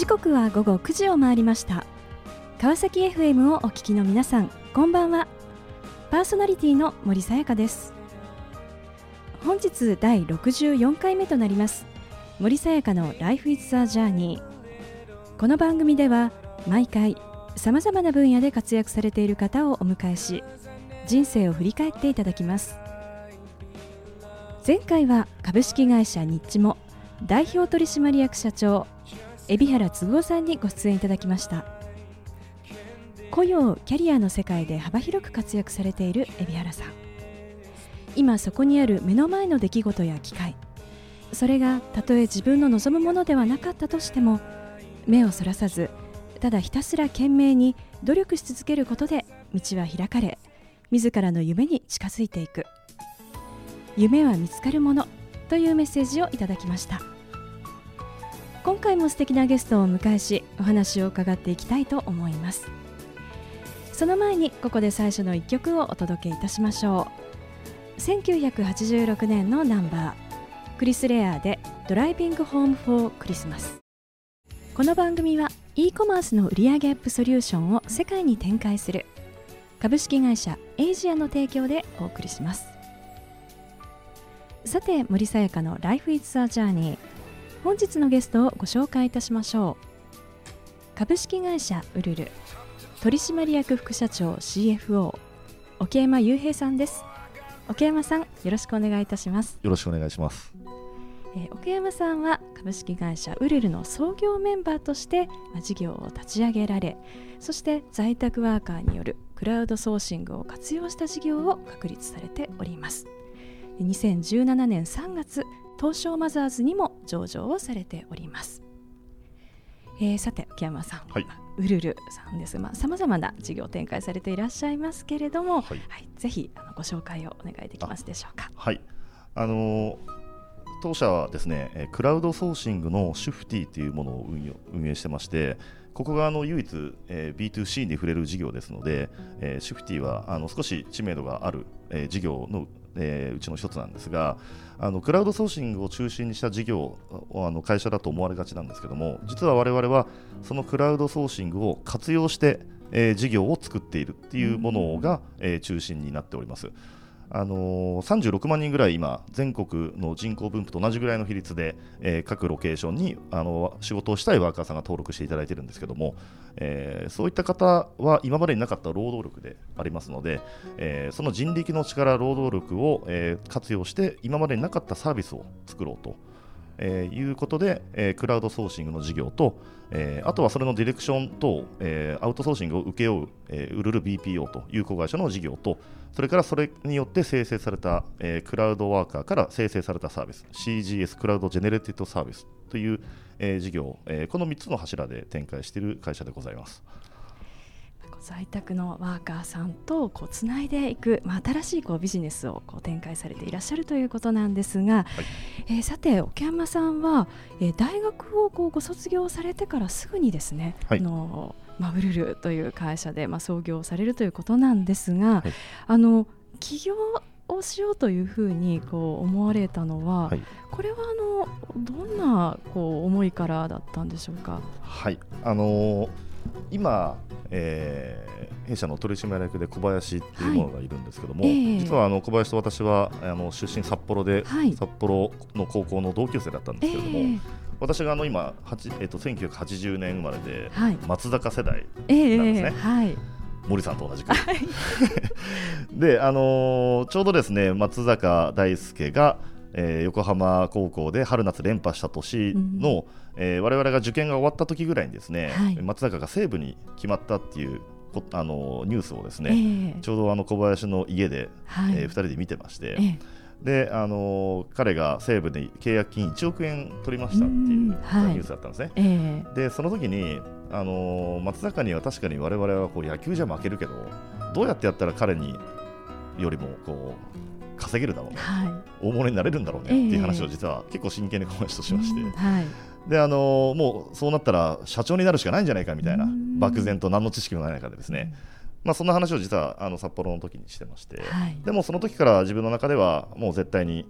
時刻は午後9時を回りました。川崎 FM をお聞きの皆さんこんばんは。パーソナリティの森さやかです。本日第64回目となります。森さやかの Life is a Journey この番組では毎回さまざまな分野で活躍されている方をお迎えし人生を振り返っていただきます。前回は株式会社ニッチモ代表取締役社長海老原嗣夫さんにご出演いただきました。雇用キャリアの世界で幅広く活躍されている海老原さん。今そこにある目の前の出来事や機会。それがたとえ自分の望むものではなかったとしても目をそらさずただひたすら懸命に努力し続けることで道は開かれ自らの夢に近づいていく。夢は見つかるものというメッセージをいただきました。今回も素敵なゲストをお迎えしお話を伺っていきたいと思います。その前にここで最初の一曲をお届けいたしましょう。1986年のナンバークリス・レアでドライビング・ホーム・フォー・クリスマス。この番組は e コマースの売上アップソリューションを世界に展開する株式会社エイジアの提供でお送りします。さて森さやかの Life is a Journey 本日のゲストをご紹介いたしましょう。株式会社ウルル取締役副社長 CFO 沖山雄平さんです。沖山さんよろしくお願いいたします。よろしくお願いします。えー、奥山さんは株式会社ウルルの創業メンバーとして、まあ、事業を立ち上げられそして在宅ワーカーによるクラウドソーシングを活用した事業を確立されております。2017年3月東証マザーズにも上場をされております、えー、さて木山さん、はい、ウルルさんです。がさまざ、まな事業を展開されていらっしゃいますけれども、はい、はい、ぜひあのご紹介をお願いできますでしょうか。はい。あのー当社はですねクラウドソーシングのシュフティというものを運営してましてここがあの唯一、えー、B2C に触れる事業ですので、えー、シュフティはあの少し知名度がある、えー、事業の、えー、うちの一つなんですがあのクラウドソーシングを中心にした事業あの会社だと思われがちなんですけども実は我々はそのクラウドソーシングを活用して、えー、事業を作っているっていうものが、えー、中心になっております。あのー、36万人ぐらい今、全国の人口分布と同じぐらいの比率で、えー、各ロケーションに、あの仕事をしたいワーカーさんが登録していただいてるんですけども、え、そういった方は今までになかった労働力でありますので、え、その人力の力、労働力を、え、活用して今までになかったサービスを作ろうと。えー、いうことで、えー、クラウドソーシングの事業と、えー、あとはそれのディレクションと、えー、アウトソーシングを請け負う、えー、ウルル BPO という子会社の事業と、それからそれによって生成された、えー、クラウドワーカーから生成されたサービス、CGS クラウドジェネレティッドサービスという、えー、事業、えー、この3つの柱で展開している会社でございます。在宅のワーカーさんとこうつないでいく、まあ、新しいこうビジネスをこう展開されていらっしゃるということなんですが、はい、えー、さて沖山さんは、えー、大学をこうご卒業されてからすぐにですね、はい、あのまあ、ウルルという会社で、まあ、創業されるということなんですが、はい、あの起業をしようというふうにこう思われたのは、はい、これはあのどんなこう思いからだったんでしょうか？はい。あのー今、えー、弊社の取締役で小林っていうものがいるんですけども、はい。えー、実はあの小林と私はあの出身札幌で、はい、札幌の高校の同級生だったんですけれども、えー、私があの今、えーと、1980年生まれで、はい、松坂世代なんですね。はい、森さんと同じく。で、あのー、ちょうどですね松坂大輔が、えー、横浜高校で春夏連覇した年の、うん。えー、我々が受験が終わった時ぐらいにですね、はい、松坂が西武に決まったっていうあのニュースをですね、えー、ちょうどあの小林の家で、はい、えー、2人で見てまして、えー、であの彼が西武で契約金1億円取りましたっていうニュースだったんですね。はいえ。ー、でその時にあの松坂には確かに我々はこう野球じゃ負けるけどどうやってやったら彼によりもこう稼げるだろうね、はい、大物になれるんだろうねっていう話を実は結構真剣に小林としまして、はい、であのもうそうなったら社長になるしかないんじゃないかみたいな漠然と何の知識もない中でですね、まあ、そんな話を実はあの札幌の時にしてまして、はい、でもその時から自分の中ではもう絶対に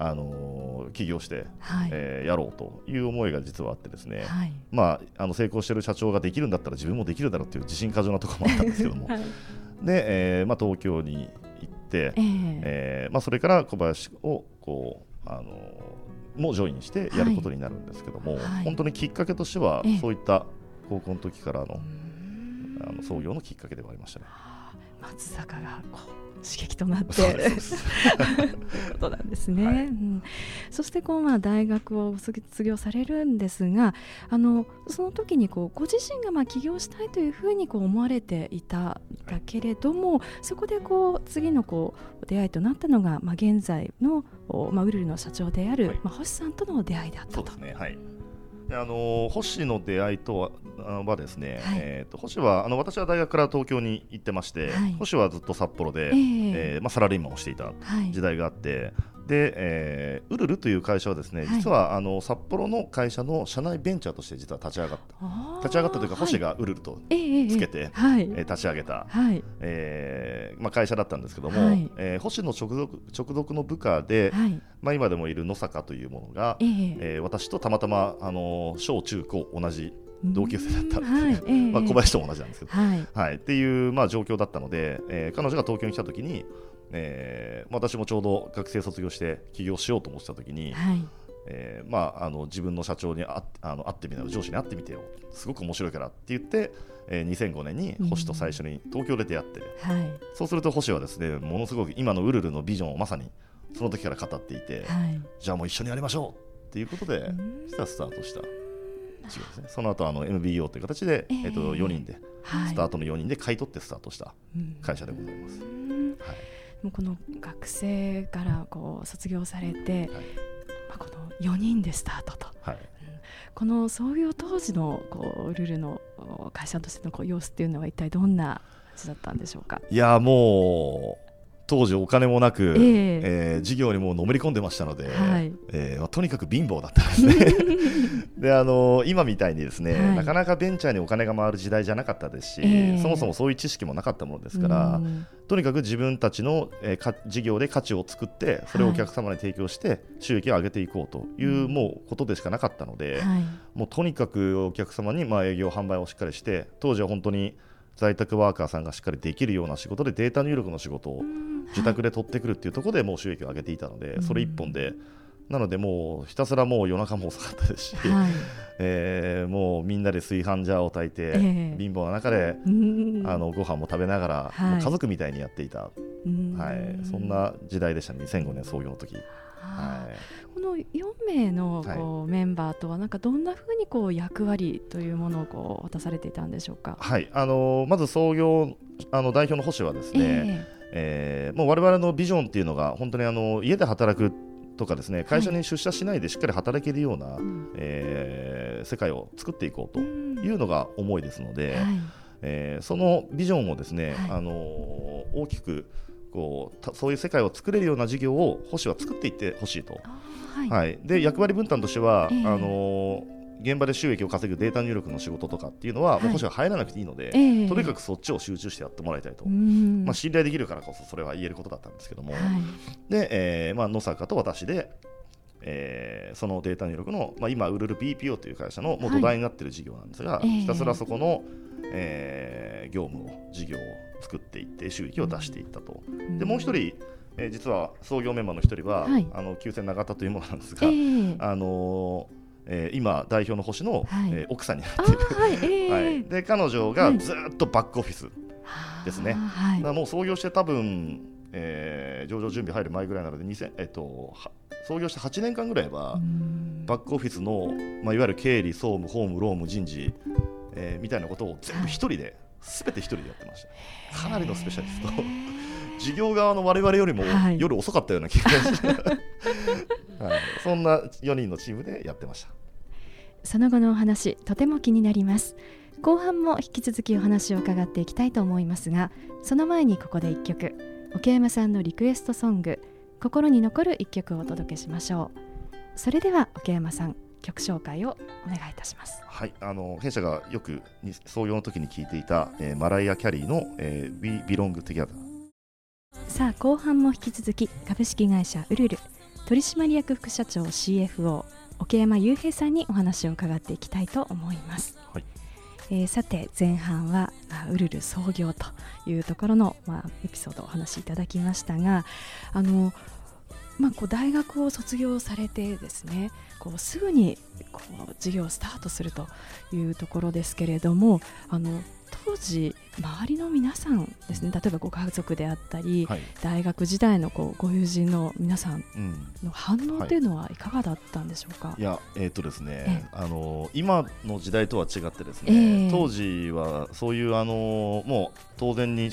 あの起業して、はい。えーやろうという思いが実はあってですね、はい。まあ、あの成功している社長ができるんだったら自分もできるだろうっていう自信過剰なところもあったんですけども。はい。で、えーまあ、東京にええ。えーまあ、それから小林をこう、あのもジョインしてやることになるんですけども、はい本当にきっかけとしては、ええ。そういった高校の時からのあの創業のきっかけではありましたね。松坂がこう刺激となって ことなんですね。はい。うん、そしてこう、まあ、大学を卒業されるんですがあのその時にこうご自身がまあ起業したいというふうにこう思われていただけれども、そこでこう次のこう出会いとなったのが、まあ、現在の、おまあ、ウルルの社長である、はい。まあ、星さんとの出会いだったと。そうですね、はいであの星の出会いとはですね、はい。えー、と星はあの私は大学から東京に行ってまして、はい。星はずっと札幌で、ええ。えーまあ、サラリーマンをしていたはい。時代があって、で、えーウルルという会社はですね、はい。実はあの札幌の会社の社内ベンチャーとして実は立ち上がった。立ち上がったというか、星はい。がウルルとええええつけて、はい。えー立ち上げた、はい。えーまあ、会社だったんですけども、はい。えー星の直属直属の部下で、はい。まあ、今でもいる野坂というものが、ええ。えー私とたまたま、あの小中高同じ同級生だったんですね。はい。ええ。まあ、小林とも同じなんですけど、はい。はい、っていう、まあ、状況だったので、えー彼女が東京に来た時に、えーまあ私もちょうど学生卒業して起業しようと思ってた時に、はい。えーまあ、あの自分の社長にああの会ってみたら上司に会ってみてよ。すごく面白いからって言って、えー2005年に星と最初に東京で出会って、はい。そうすると星はですねものすごく今のウルルのビジョンをまさにその時から語っていて、はい。じゃあもう一緒にやりましょうっていうことで、うん。実はスタートした事業ですね。その後あの MBO という形で、えええっと4人ではい。スタートの4人で買い取ってスタートしたうん。会社でございます。うん。はいもうこの学生からこう卒業されて、はい。まあ、この4人でスタートと。はい。この創業当時のこうルルのお会社としてのこう様子っていうのは一体どんな感じだったんでしょうか？いやもう当時お金もなく、ええ。えー事業にもうのめり込んでましたので、はい。えーまあとにかく貧乏だったんですね。であの今みたいにですね、はい。なかなかベンチャーにお金が回る時代じゃなかったですし、ええ。そもそもそういう知識もなかったものですから、うん。とにかく自分たちの、えーか事業で価値を作ってそれをお客様に提供して収益を上げていこうという、うん。もうことでしかなかったので、はい。もうとにかくお客様にまあ営業販売をしっかりして当時は本当に在宅ワーカーさんがしっかりできるような仕事でデータ入力の仕事を自宅で取ってくるっていうところでもう収益を上げていたので、うん。それ一本でなのでもうひたすらもう夜中も遅かったですし、はい。えーもうみんなで炊飯ジャーを炊いて、ええ。貧乏な中で、うん。あのご飯も食べながら、はい。家族みたいにやっていた、うん。はい、そんな時代でしたね。2005年創業の時、ははい。この4名のこう、メンバーとはなんかどんなふうにこう役割というものをこう果たされていたんでしょうか？はい。あのまず創業あの代表の星はですね、ええ。ーもう我々のビジョンっていうのが本当にあの家で働くとかですね会社に出社しないでしっかり働けるような、えうん。えー世界を作っていこうとうん。いうのが思いですので、はい。えーそのビジョンをですね、はい。あのー大きくこうたそういう世界を作れるような事業を星は作っていってほしいと、はい。はい、で役割分担としては、ええ。あのー現場で収益を稼ぐデータ入力の仕事とかっていうのは、はい。もう星は入らなくていいので、ええ。とにかくそっちを集中してやってもらいたいと、うん。まあ、信頼できるからこそそれは言えることだったんですけども、はい。で、えーまあ、野坂と私で、えーそのデータ入力の、まあ、今、ウルル BPO という会社のもう土台になっている事業なんですが、ええひたすらそこの、えー業務を、事業を作っていって、収益を出していったと。でもう一人、えー実は創業メンバーの一人は、はい。あの旧姓永田というものなんですえが、えあのーえー今、代表の星の、はい。えー奥さんになあっている。ーはい。ええ はい、で彼女がずっとバックオフィス、ですね。はい。もう創業して多分、えー上場準備入る前ぐらいなので2000、えっと、は創業して8年間ぐらいは、うん。バックオフィスの、まあ、いわゆる経理、総務、法務、労務、人事、えーみたいなことを全部一人で、すべて一人でやってました。かなりのスペシャリスト。事業側の我々よりもはい。夜遅かったような気がして、はい、そんな4人のチームでやってました。その後のお話とても気になります。後半も引き続きお話を伺っていきたいと思いますがその前にここで一曲桶山さんのリクエストソング心に残る一曲をお届けしましょう。それでは桶山さん曲紹介をお願いいたします。はい、あの弊社がよくに創業の時に聞いていた、えーマライア・キャリーの、えー、We Belong Together さあ後半も引き続き株式会社ウルル取締役副社長 CFO 桶山雄平さんにお話を伺っていきたいと思います、はいえーさて前半はあウルル創業というところの、まあ、エピソードをお話しいただきましたがあの、まあ、こう大学を卒業されてですねこうすぐにこう授業をスタートするというところですけれどもあの当時周りの皆さんですね例えばご家族であったり、はい。大学時代のこうご友人の皆さんうん、の反応っていうのはいかがだったんでしょうか、い。や、えーとですねえあの今の時代とは違ってですえね、え当時はそういうあのもう当然に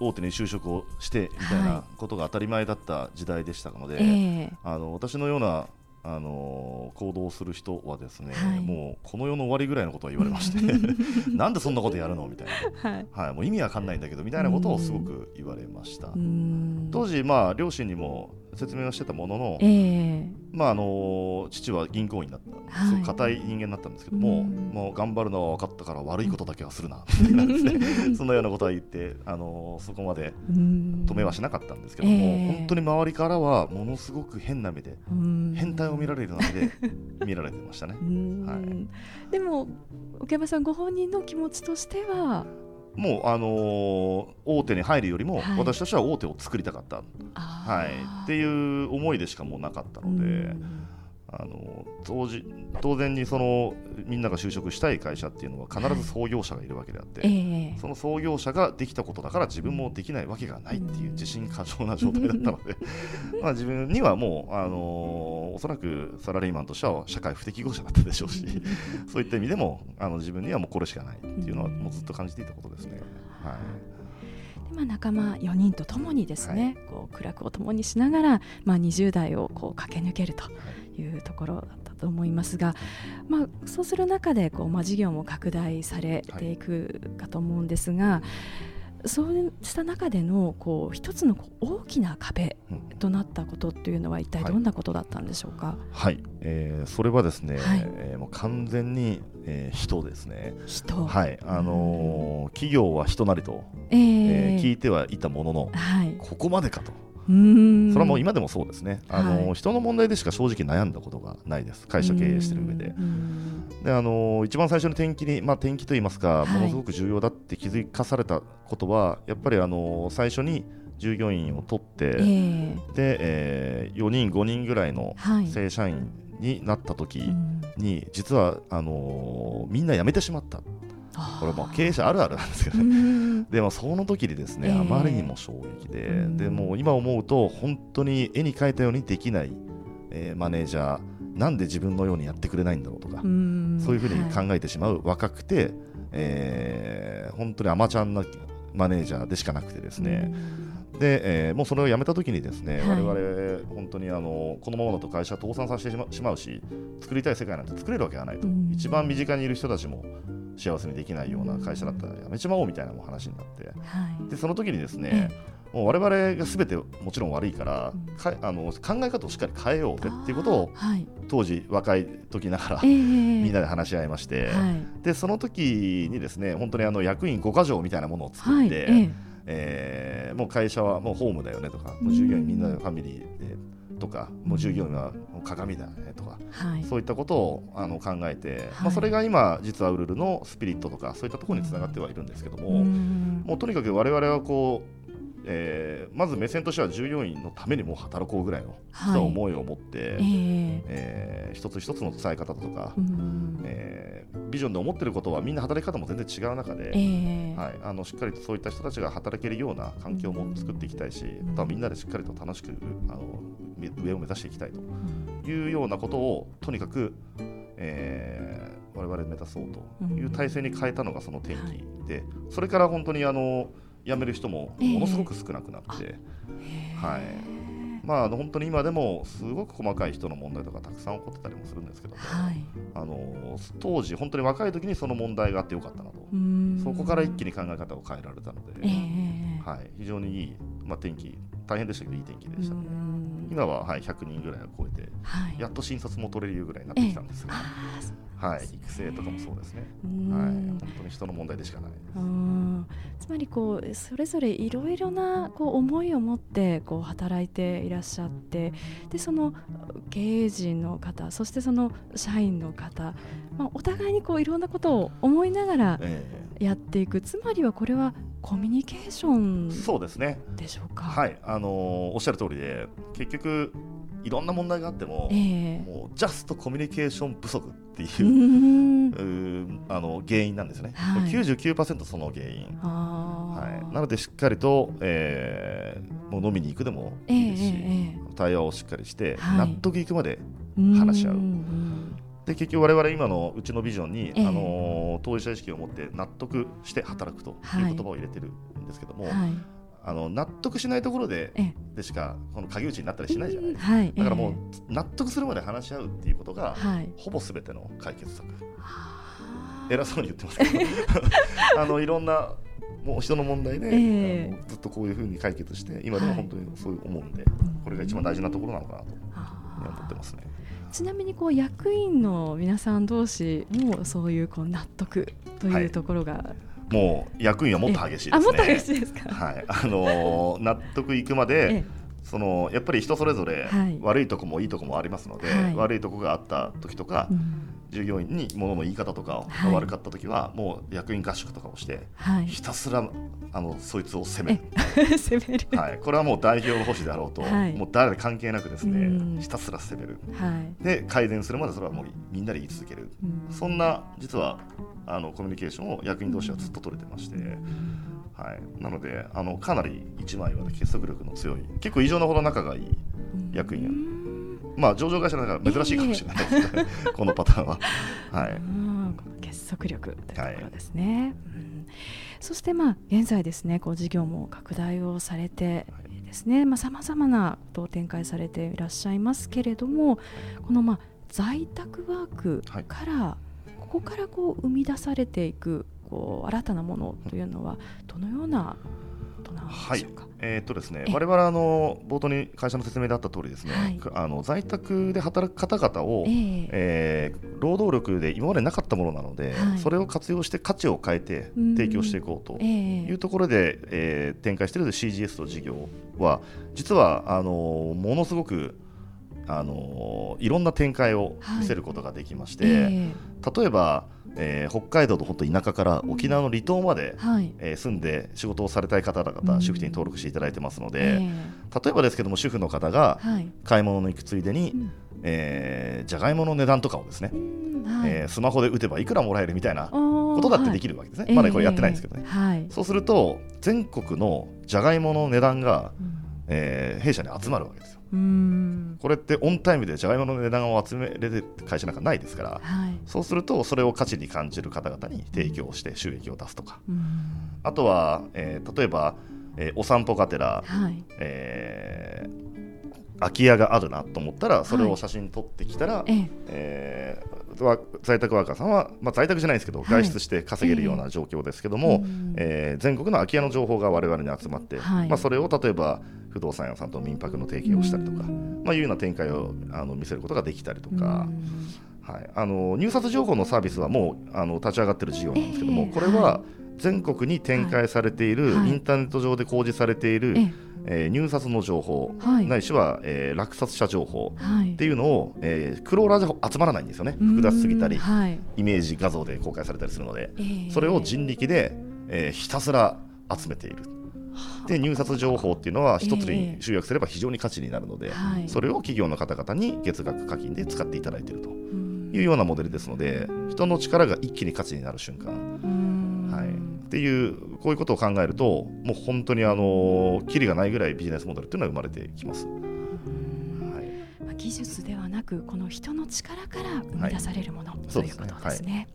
大手に就職をしてみたいはなことが当たり前だった時代でしたので、ええ。あの私のようなあの行動をする人はですね、はい。もうこの世の終わりぐらいのことは言われまして なんでそんなことやるの？みたいはい。な、はい、もう意味わかんないんだけどみたいなことをすごく言われました。当時まあ両親にも説明はしてたものの、ええ。まああの父は銀行員だった、はい。すごく硬い人間だったんですけども、うん。もう頑張るのは分かったから悪いことだけはするな、みたいなですね。そんなようなことは言って、あのそこまで止めはしなかったんですけども、ええ。本当に周りからはものすごく変な目で、うーん。変態を見られるな目で 見られてましたね。はい。でも桶山さんご本人の気持ちとしてはもう、あのー大手に入るよりも、はい。私としては大手を作りたかった、はい、っていう思いでしかもうなかったので、うんあの当時当然にそのみんなが就職したい会社っていうのは必ず創業者がいるわけであって、ええ。その創業者ができたことだから自分もできないわけがないっていう自信過剰な状態だったのでまあ自分にはもう、あのーおそらくサラリーマンとしては社会不適合者だったでしょうしそういった意味でもあの自分にはもうこれしかないっていうのはもうずっと感じていたことですね。はい。でまあ、仲間4人とともにですね、こう苦楽を共にしながら、まあ、20代をこう駆け抜けるというところだったと思いますが、まあ、そうする中でこう、まあ、事業も拡大されていくかと思うんですが、そうした中でのこう一つのこう大きな壁うん。となったことっていうのは一体どんなことだったんでしょうか、はい、えーそれはですね、はい。えーもう完全に、えー人ですね。人、はい、あのー企業は人なりと、ええーー聞いてはいたものの、はい、ここまでかと、それはもう今でもそうですね、あのーはい。人の問題でしか正直悩んだことがないです、会社経営してる上で。うんであのー一番最初に転機に、まあ、転機といいますか、はい。ものすごく重要だって気づかされたことは、やっぱり、あのー最初に従業員を取って、えーでえー4人、5人ぐらいのはい。正社員になった時うん。に、実はあのーみんな辞めてしまった、これもう経営者あるあるなんですけどうね。ん。でもその時にですね、ええ。あまりにも衝撃で、うん。でもう今思うと本当に絵に描いたようにできない、えーマネージャーなんで自分のようにやってくれないんだろうとか、ん。そういうふうには考えてしまう若くて、えー本当にアマちゃんなマネージャーでしかなくてですね、で、えーもうそれをやめた時にですね、はい。我々本当にあのこのままだと会社倒産させてしましまうし作りたい世界なんて作れるわけがないと、うん。一番身近にいる人たちも幸せにできないような会社だったらやめちまおうみたいなもう話になって。はい。でその時にですね、もう我々が全てもちろん悪いから、うんかあの考え方をしっかり変えようぜっていうことをはい。当時若い時ながらええみんなで話し合いまして、はい。でその時にですね本当にあの役員5か条みたいなものを作はいって、え。えーもう会社はもうホームだよねとか、もう従業員みんなでファミリーでとか、もう従業員は鏡だよねとか、えはい。そういったことをあの考えて、はい。まあ、それが今、実はウルルのスピリットとか、そういったところにつながってはいるんですけども、うん。もうとにかく我々はこう、えーまず目線としては従業員のためにもう働こうぐらいの実は思いを持って、ええ。えー一つ一つの伝え方だとか、うん。えービジョンで思ってることはみんな働き方も全然違う中で、ええ。はい、あのしっかりとそういった人たちが働けるような環境も作っていきたいし、ん。あとはみんなでしっかりと楽しくあのみ上を目指していきたいと。うんいうようなことをとにかく、えー我々目指そうという体制に変えたのがその転機で、それから本当にあの辞める人もものすごく少なくなって、へえはい。まあ、本当に今でもすごく細かい人の問題とかたくさん起こってたりもするんですけども、はい。あの当時、本当に若い時にその問題があってよかったなと、うん。そこから一気に考え方を変えられたので、ええはい、非常にいい、まあ、天気、大変でしたけど、いい天気でした、うん。今は、はい、100人ぐらいを超えて、はい。やっと新卒も取れるぐらいになってきたんですが、はい、育成とかもそうですね。うん。はい、本当に人の問題でしかない。うん。つまりこうそれぞれいろいろなこう思いを持ってこう働いていらっしゃってでその経営陣の方そしてその社員の方、まあ、お互いにこういろんなことを思いながらえ。やっていく。つまりはこれはコミュニケーションえそうですね。でしょうか？はい、あのーおっしゃる通りで、結局いろんな問題があっても、ええ。もうジャストコミュニケーション不足っていうあの原因なんですね、はい。99%その原因、はい、なのでしっかりと、えーもう飲みに行くでもええいいですし、ええ対話をしっかりして、はい。納得いくまでうん。話し合う。うんで結局我々今のうちのビジョンに、ええ。あのー当事者意識を持って納得して働くという言葉を入れてるんですけども、はい。あの納得しないところでええ。でしかこの鍵打ちになったりしないじゃないですか、はい。だからもうえ納得するまで話し合うっていうことえが、はい。ほぼ全ての解決策。はあ。偉そうに言ってますけど。あのいろんなもう人の問題で、ええ。あのずっとこういうふうに解決して今でも本当にそういう思うんで、これが一番大事なところなのかなと思ってますね。ちなみにこう役員の皆さん同士もそういうこう納得とはいいうところが、もう役員はもっと激しいですね。あもっと激しいですか？はい、あのー納得いくまで、えそのやっぱり人それぞれはい。悪いとこもいいとこもありますので、はい。悪いとこがあった時とか、えうん。従業員に物の言い方とかはい。が悪かった時は、もう役員合宿とかをしてはい。ひたすらあのそいつを責める、攻 める。はい、これはもう代表の保守であろうと、はい。もう誰関係なくですうん。ねひたすら責める。はい。で改善するまでそれはもうみんなで言い続ける。うん。そんな実はあのコミュニケーションを役員同士はずっと取れてまして、はい、なのであのかなり一枚岩で結束力の強い結構異常なほど仲がいい役員うん。まあ上場会社だから珍しいかもしれない。ですね、このパターンは。はい。結束力というところですね。うん。そしてまあ現在ですねこう事業も拡大をされてですね。まあさまざまなことを展開されていらっしゃいますけれどもこのまあ在宅ワークから、ここからこう生み出されていくこう新たなものというのはどのようなことなんでしょうか？えーっとですねえ、我々あの冒頭に会社の説明であった通りですね、はい。あの在宅で働く方々を、ええ。えー労働力で今までなかったものなので、はい。それを活用して価値を変えてうん。提供していこうとええ。いうところで、えー展開している CGS の事業は実はあのものすごくあのいろんな展開を見せることができまして、え例えば、えー北海道の本当田舎から沖縄の離島まで、えはい。えー住んで仕事をされたい方々、うん。主婦に登録していただいてますので、え例えばですけども主婦の方がえはい。買い物に行くついでに、うん。えーじゃがいもの値段とかをですね、うん。はい。えースマホで打てばいくらもらえるみたいなこことだってできるわけですね、はい。まだこれやってないんですけどね、はい。そうすると全国のじゃがいもの値段が、うんえー弊社に集まるわけですようん。これってオンタイムでじゃがいもの値段を集めれる会社なんかないですからはい。そうするとそれを価値に感じる方々に提供して収益を出すとかうんあとは、えー例えば、えーお散歩がてら、はい。えー空き家があるなと思ったらそれを写真撮ってきたら、ええ。えーわ在宅ワーカーさんは、まあ、在宅じゃないですけど、はい外出して稼げるような状況ですけども、うんえー全国の空き家の情報が我々に集まって、はいまあ、それを例えば不動産屋さんと民泊の提携をしたりとか、うん。まあ、いうような展開をあの見せることができたりとうん。か、はい、あの入札情報のサービスはもうあの立ち上がってる事業なんですけども、ええこれは全国に展開されている、はい。インターネット上で公示されている、ええ。えー入札の情報、はい。ないしは、えー落札者情報はい。っていうのを、えークローラーじゃ集まらないんですよね。うん複雑すぎたりはい。イメージ画像で公開されたりするので、ええ。それを人力で、えーひたすら集めているで入札情報っていうのは一つに集約すれば非常に価値になるので、はい。それを企業の方々に月額課金で使っていただいているとうんいうようなモデルですので人の力が一気に価値になる瞬間、うん。はい、っていうこういうことを考えるともう本当にあのキリがないぐらいビジネスモデルっていうのは生まれてきます。はい。まあ技術ではなくこの人の力から生み出されるもの、そうですね。ということですね。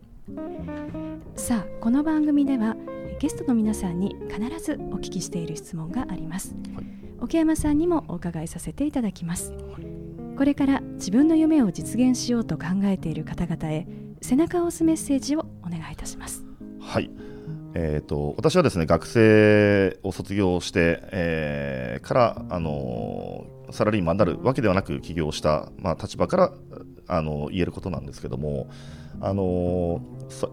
さあこの番組ではゲストの皆さんに必ずお聞きしている質問があります、はい。奥山さんにもお伺いさせていただきます、これから自分の夢を実現しようと考えている方々へ背中を押すメッセージをお願いいたします。はい。えー、と私はですね学生を卒業して、えーから、あのーサラリーマンになるわけではなく起業した、まあ、立場からあの言えることなんですけども、あの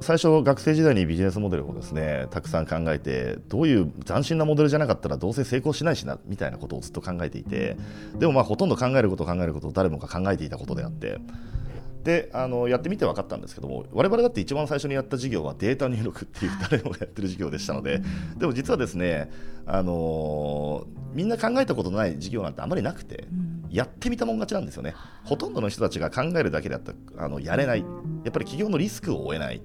最初、学生時代にビジネスモデルをですねたくさん考えてどういう斬新なモデルじゃなかったらどうせ成功しないしなみたいなことをずっと考えていてでもまあほとんど考えること考えることを誰もが考えていたことであってであのやってみて分かったんですけども我々だって一番最初にやった事業はデータ入力っていう誰もがやってる事業でしたのででも実はですねあのみんな考えたことのない事業なんてあまりなくて、やってみたもん勝ちなんですよね。ほとんどの人たちが考えるだけであったあのやれない。やっぱり企業のリスクを負えない。っ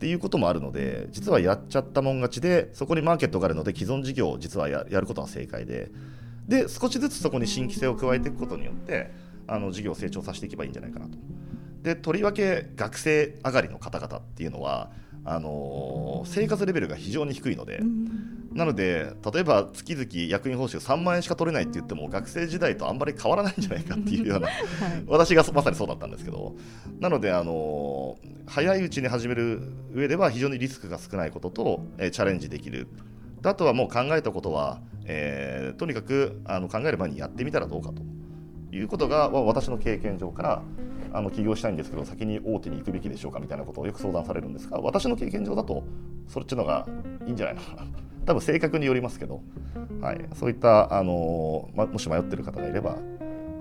ていうこともあるので実はやっちゃったもん勝ちでそこにマーケットがあるので既存事業を実はやることは正解でで少しずつそこに新規性を加えていくことによってあの事業を成長させていけばいいんじゃないかなと。でとりわけ学生上がりの方々っていうのはあのー、生活レベルが非常に低いので、うん、なので例えば月々役員報酬3万円しか取れないって言っても学生時代とあんまり変わらないんじゃないかっていうような、はい、私がまさにそうだったんですけどなので、あのー、早いうちに始める上では非常にリスクが少ないことと、えー、チャレンジできる。あとはもう考えたことは、えー、とにかくあの考える前にやってみたらどうかということが私の経験上からあの起業したいんですけど先に大手に行くべきでしょうかみたいなことをよく相談されるんですが私の経験上だとそっちのがいいんじゃないのかな。多分性格によりますけど、はい、そういったあの、ま、もし迷ってる方がいれば、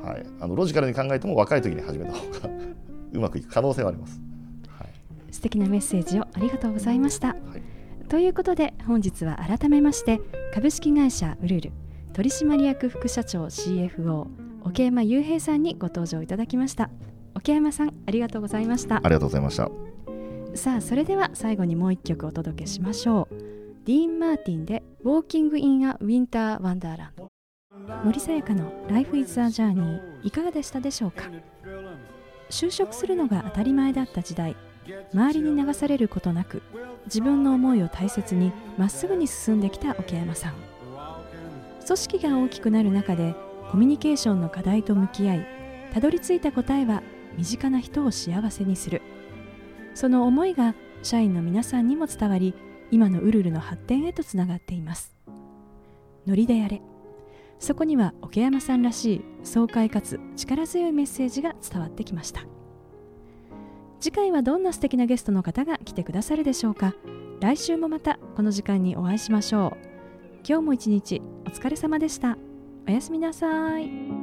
はい、あのロジカルに考えても若い時に始めた方が うまくいく可能性はあります、はい、素敵なメッセージをありがとうございました、はい、ということで本日は改めまして株式会社ウルル取締役副社長 CFO 桶山雄平さんにご登場いただきました桶山さんありがとうございました。ありがとうございました。さあそれでは最後にもう一曲お届けしましょう。ディーン・マーティンで「ウォーキング・イン・ア・ウィンター・ワンダーランド」森さやかの「Life is a Journey」いかがでしたでしょうか？就職するのが当たり前だった時代。周りに流されることなく自分の思いを大切にまっすぐに進んできた桶山さん。組織が大きくなる中でコミュニケーションの課題と向き合いたどり着いた答えは身近な人を幸せにする。その思いが社員の皆さんにも伝わり今のウルルの発展へとつながっています。ノリでやれ。そこには桶山さんらしい爽快かつ力強いメッセージが伝わってきました。次回はどんな素敵なゲストの方が来てくださるでしょうか。来週もまたこの時間にお会いしましょう。今日も一日お疲れ様でした。おやすみなさい。